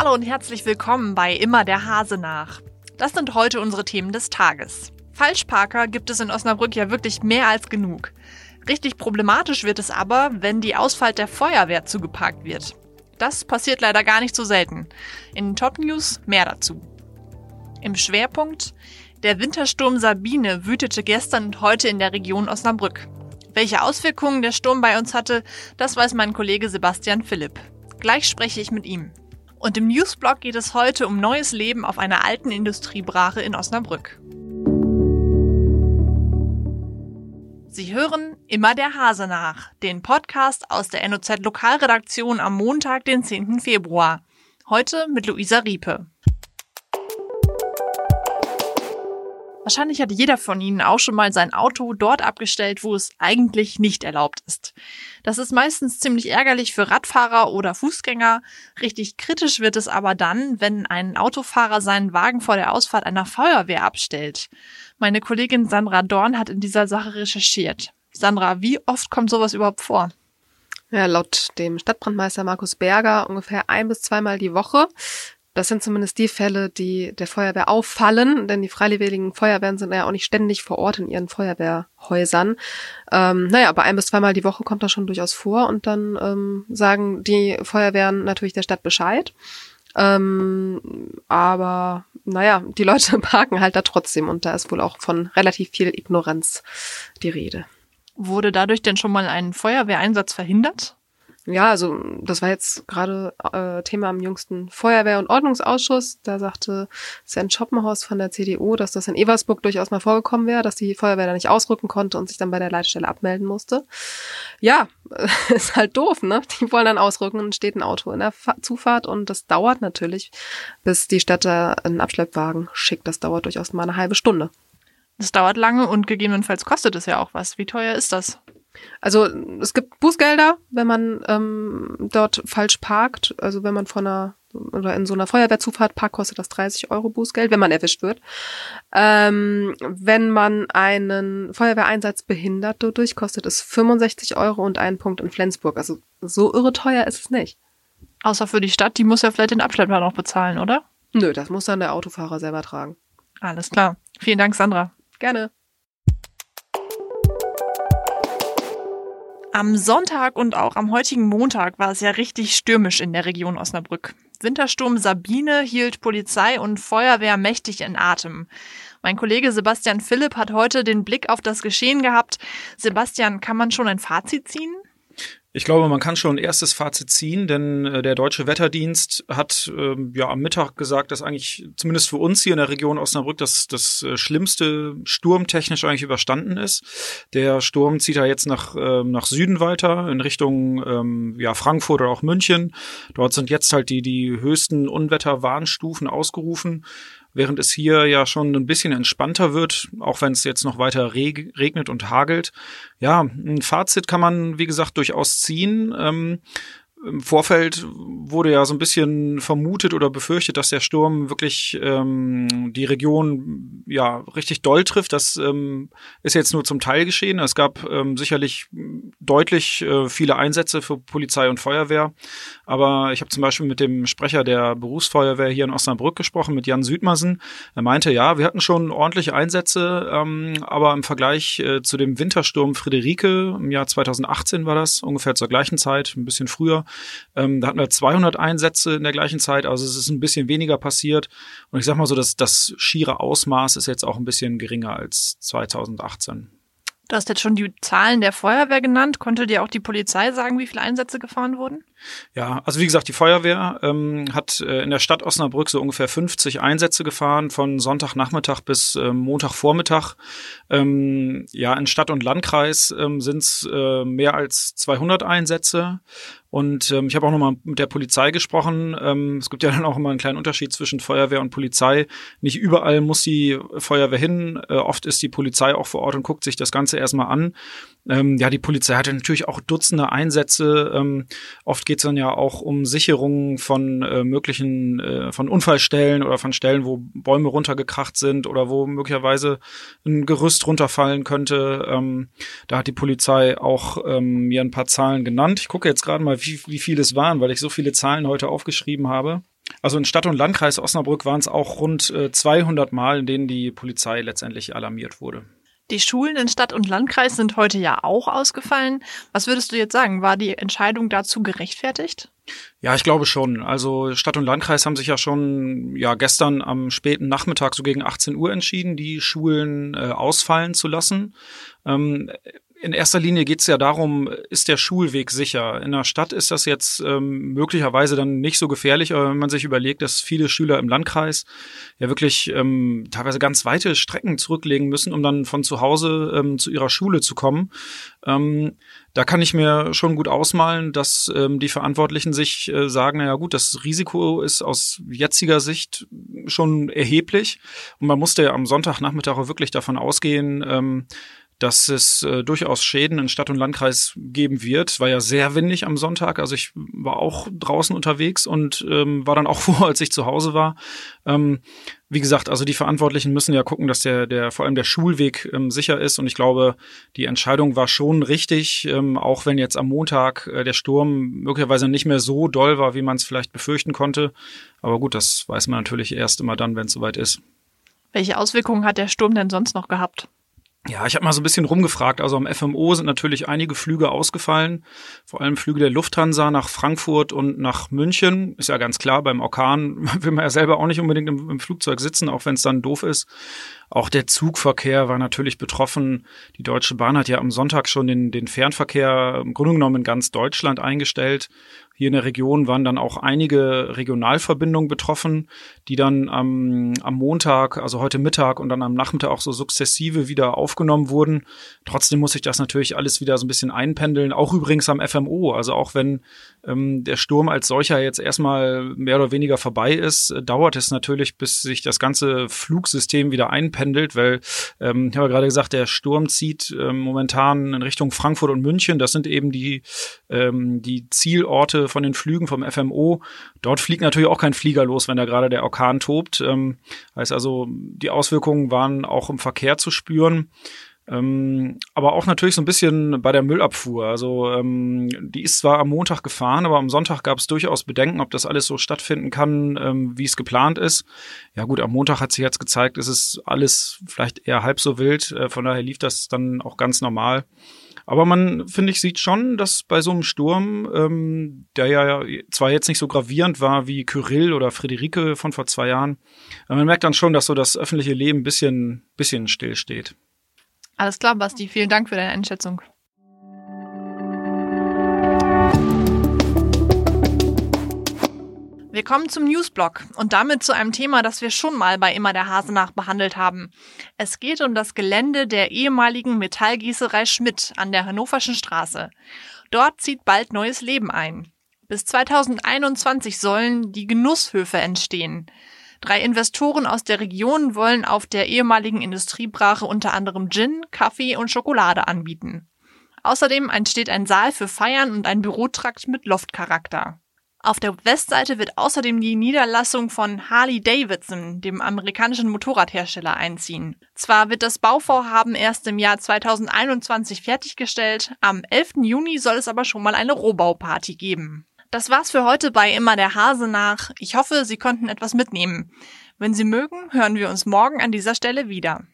Hallo und herzlich willkommen bei Immer der Hase nach. Das sind heute unsere Themen des Tages. Falschparker gibt es in Osnabrück ja wirklich mehr als genug. Richtig problematisch wird es aber, wenn die Ausfahrt der Feuerwehr zugeparkt wird. Das passiert leider gar nicht so selten. In den Top News mehr dazu. Im Schwerpunkt der Wintersturm Sabine wütete gestern und heute in der Region Osnabrück. Welche Auswirkungen der Sturm bei uns hatte, das weiß mein Kollege Sebastian Philipp. Gleich spreche ich mit ihm. Und im Newsblog geht es heute um neues Leben auf einer alten Industriebrache in Osnabrück. Sie hören immer der Hase nach, den Podcast aus der NOZ Lokalredaktion am Montag, den 10. Februar. Heute mit Luisa Riepe. Wahrscheinlich hat jeder von Ihnen auch schon mal sein Auto dort abgestellt, wo es eigentlich nicht erlaubt ist. Das ist meistens ziemlich ärgerlich für Radfahrer oder Fußgänger. Richtig kritisch wird es aber dann, wenn ein Autofahrer seinen Wagen vor der Ausfahrt einer Feuerwehr abstellt. Meine Kollegin Sandra Dorn hat in dieser Sache recherchiert. Sandra, wie oft kommt sowas überhaupt vor? Ja, laut dem Stadtbrandmeister Markus Berger ungefähr ein bis zweimal die Woche. Das sind zumindest die Fälle, die der Feuerwehr auffallen, denn die freiwilligen Feuerwehren sind ja auch nicht ständig vor Ort in ihren Feuerwehrhäusern. Ähm, naja, aber ein bis zweimal die Woche kommt das schon durchaus vor und dann ähm, sagen die Feuerwehren natürlich der Stadt Bescheid. Ähm, aber naja, die Leute parken halt da trotzdem und da ist wohl auch von relativ viel Ignoranz die Rede. Wurde dadurch denn schon mal ein Feuerwehreinsatz verhindert? Ja, also das war jetzt gerade äh, Thema am jüngsten Feuerwehr- und Ordnungsausschuss. Da sagte Sven Schoppenhaus von der CDU, dass das in Eversburg durchaus mal vorgekommen wäre, dass die Feuerwehr da nicht ausrücken konnte und sich dann bei der Leitstelle abmelden musste. Ja, ist halt doof, ne? Die wollen dann ausrücken und steht ein Auto in der Fa Zufahrt und das dauert natürlich, bis die Stadt da einen Abschleppwagen schickt. Das dauert durchaus mal eine halbe Stunde. Das dauert lange und gegebenenfalls kostet es ja auch was. Wie teuer ist das? Also es gibt Bußgelder, wenn man ähm, dort falsch parkt. Also wenn man von einer oder in so einer Feuerwehrzufahrt parkt, kostet das 30 Euro Bußgeld, wenn man erwischt wird. Ähm, wenn man einen Feuerwehreinsatz behindert dadurch, kostet es 65 Euro und einen Punkt in Flensburg. Also so irre teuer ist es nicht. Außer für die Stadt, die muss ja vielleicht den Abschleppwagen noch bezahlen, oder? Nö, das muss dann der Autofahrer selber tragen. Alles klar. Vielen Dank, Sandra. Gerne. Am Sonntag und auch am heutigen Montag war es ja richtig stürmisch in der Region Osnabrück. Wintersturm Sabine hielt Polizei und Feuerwehr mächtig in Atem. Mein Kollege Sebastian Philipp hat heute den Blick auf das Geschehen gehabt. Sebastian, kann man schon ein Fazit ziehen? Ich glaube, man kann schon ein erstes Fazit ziehen, denn äh, der Deutsche Wetterdienst hat ähm, ja am Mittag gesagt, dass eigentlich zumindest für uns hier in der Region Osnabrück das, das äh, schlimmste sturmtechnisch eigentlich überstanden ist. Der Sturm zieht ja jetzt nach, äh, nach Süden weiter in Richtung ähm, ja, Frankfurt oder auch München. Dort sind jetzt halt die, die höchsten Unwetterwarnstufen ausgerufen während es hier ja schon ein bisschen entspannter wird, auch wenn es jetzt noch weiter reg regnet und hagelt. Ja, ein Fazit kann man, wie gesagt, durchaus ziehen. Ähm, im Vorfeld wurde ja so ein bisschen vermutet oder befürchtet, dass der Sturm wirklich ähm, die Region ja richtig doll trifft. Das ähm, ist jetzt nur zum Teil geschehen. Es gab ähm, sicherlich deutlich äh, viele Einsätze für Polizei und Feuerwehr. Aber ich habe zum Beispiel mit dem Sprecher der Berufsfeuerwehr hier in Osnabrück gesprochen, mit Jan Südmassen. Er meinte, ja, wir hatten schon ordentliche Einsätze, ähm, aber im Vergleich äh, zu dem Wintersturm Friederike im Jahr 2018 war das, ungefähr zur gleichen Zeit, ein bisschen früher, ähm, da hatten wir 200 Einsätze in der gleichen Zeit, also es ist ein bisschen weniger passiert. Und ich sag mal so, dass das schiere Ausmaß ist jetzt auch ein bisschen geringer als 2018. Du hast jetzt schon die Zahlen der Feuerwehr genannt. Konnte dir auch die Polizei sagen, wie viele Einsätze gefahren wurden? Ja, also wie gesagt, die Feuerwehr ähm, hat äh, in der Stadt Osnabrück so ungefähr 50 Einsätze gefahren, von Sonntagnachmittag bis äh, Montagvormittag. Ähm, ja, in Stadt und Landkreis ähm, sind es äh, mehr als 200 Einsätze. Und ähm, ich habe auch nochmal mit der Polizei gesprochen. Ähm, es gibt ja dann auch immer einen kleinen Unterschied zwischen Feuerwehr und Polizei. Nicht überall muss die Feuerwehr hin. Äh, oft ist die Polizei auch vor Ort und guckt sich das Ganze erstmal an. Ähm, ja, die Polizei hatte natürlich auch Dutzende Einsätze. Ähm, oft geht es dann ja auch um Sicherungen von äh, möglichen, äh, von Unfallstellen oder von Stellen, wo Bäume runtergekracht sind oder wo möglicherweise ein Gerüst runterfallen könnte. Ähm, da hat die Polizei auch ähm, mir ein paar Zahlen genannt. Ich gucke jetzt gerade mal, wie, wie viele es waren, weil ich so viele Zahlen heute aufgeschrieben habe. Also in Stadt und Landkreis Osnabrück waren es auch rund 200 Mal, in denen die Polizei letztendlich alarmiert wurde. Die Schulen in Stadt und Landkreis sind heute ja auch ausgefallen. Was würdest du jetzt sagen? War die Entscheidung dazu gerechtfertigt? Ja, ich glaube schon. Also Stadt und Landkreis haben sich ja schon ja gestern am späten Nachmittag so gegen 18 Uhr entschieden, die Schulen äh, ausfallen zu lassen. Ähm, in erster Linie geht es ja darum, ist der Schulweg sicher? In der Stadt ist das jetzt ähm, möglicherweise dann nicht so gefährlich, aber wenn man sich überlegt, dass viele Schüler im Landkreis ja wirklich ähm, teilweise ganz weite Strecken zurücklegen müssen, um dann von zu Hause ähm, zu ihrer Schule zu kommen, ähm, da kann ich mir schon gut ausmalen, dass ähm, die Verantwortlichen sich äh, sagen, naja gut, das Risiko ist aus jetziger Sicht schon erheblich und man musste ja am Sonntagnachmittag auch wirklich davon ausgehen, ähm, dass es äh, durchaus Schäden in Stadt und Landkreis geben wird. War ja sehr windig am Sonntag, also ich war auch draußen unterwegs und ähm, war dann auch froh, als ich zu Hause war. Ähm, wie gesagt, also die Verantwortlichen müssen ja gucken, dass der, der vor allem der Schulweg ähm, sicher ist. Und ich glaube, die Entscheidung war schon richtig, ähm, auch wenn jetzt am Montag äh, der Sturm möglicherweise nicht mehr so doll war, wie man es vielleicht befürchten konnte. Aber gut, das weiß man natürlich erst immer dann, wenn es soweit ist. Welche Auswirkungen hat der Sturm denn sonst noch gehabt? Ja, ich habe mal so ein bisschen rumgefragt. Also am FMO sind natürlich einige Flüge ausgefallen, vor allem Flüge der Lufthansa nach Frankfurt und nach München. Ist ja ganz klar, beim Orkan will man ja selber auch nicht unbedingt im, im Flugzeug sitzen, auch wenn es dann doof ist. Auch der Zugverkehr war natürlich betroffen. Die Deutsche Bahn hat ja am Sonntag schon den, den Fernverkehr im Grunde genommen in ganz Deutschland eingestellt. Hier in der Region waren dann auch einige Regionalverbindungen betroffen, die dann am, am Montag, also heute Mittag und dann am Nachmittag auch so sukzessive wieder aufgenommen wurden. Trotzdem muss ich das natürlich alles wieder so ein bisschen einpendeln, auch übrigens am FMO. Also auch wenn ähm, der Sturm als solcher jetzt erstmal mehr oder weniger vorbei ist, äh, dauert es natürlich, bis sich das ganze Flugsystem wieder einpendelt, weil ähm, ich habe ja gerade gesagt, der Sturm zieht ähm, momentan in Richtung Frankfurt und München. Das sind eben die, ähm, die Zielorte von den Flügen vom FMO. Dort fliegt natürlich auch kein Flieger los, wenn da gerade der Orkan tobt. Ähm, heißt also, die Auswirkungen waren auch im Verkehr zu spüren. Ähm, aber auch natürlich so ein bisschen bei der Müllabfuhr. Also ähm, die ist zwar am Montag gefahren, aber am Sonntag gab es durchaus Bedenken, ob das alles so stattfinden kann, ähm, wie es geplant ist. Ja gut, am Montag hat sich jetzt gezeigt, es ist alles vielleicht eher halb so wild. Äh, von daher lief das dann auch ganz normal. Aber man, finde ich, sieht schon, dass bei so einem Sturm, ähm, der ja zwar jetzt nicht so gravierend war wie Kyrill oder Friederike von vor zwei Jahren, man merkt dann schon, dass so das öffentliche Leben bisschen, bisschen still steht. Alles klar, Basti. Vielen Dank für deine Einschätzung. Wir kommen zum Newsblock und damit zu einem Thema, das wir schon mal bei Immer der Hase nach behandelt haben. Es geht um das Gelände der ehemaligen Metallgießerei Schmidt an der Hannoverschen Straße. Dort zieht bald neues Leben ein. Bis 2021 sollen die Genusshöfe entstehen. Drei Investoren aus der Region wollen auf der ehemaligen Industriebrache unter anderem Gin, Kaffee und Schokolade anbieten. Außerdem entsteht ein Saal für Feiern und ein Bürotrakt mit Loftcharakter. Auf der Westseite wird außerdem die Niederlassung von Harley Davidson, dem amerikanischen Motorradhersteller, einziehen. Zwar wird das Bauvorhaben erst im Jahr 2021 fertiggestellt, am 11. Juni soll es aber schon mal eine Rohbauparty geben. Das war's für heute bei Immer der Hase nach. Ich hoffe, Sie konnten etwas mitnehmen. Wenn Sie mögen, hören wir uns morgen an dieser Stelle wieder.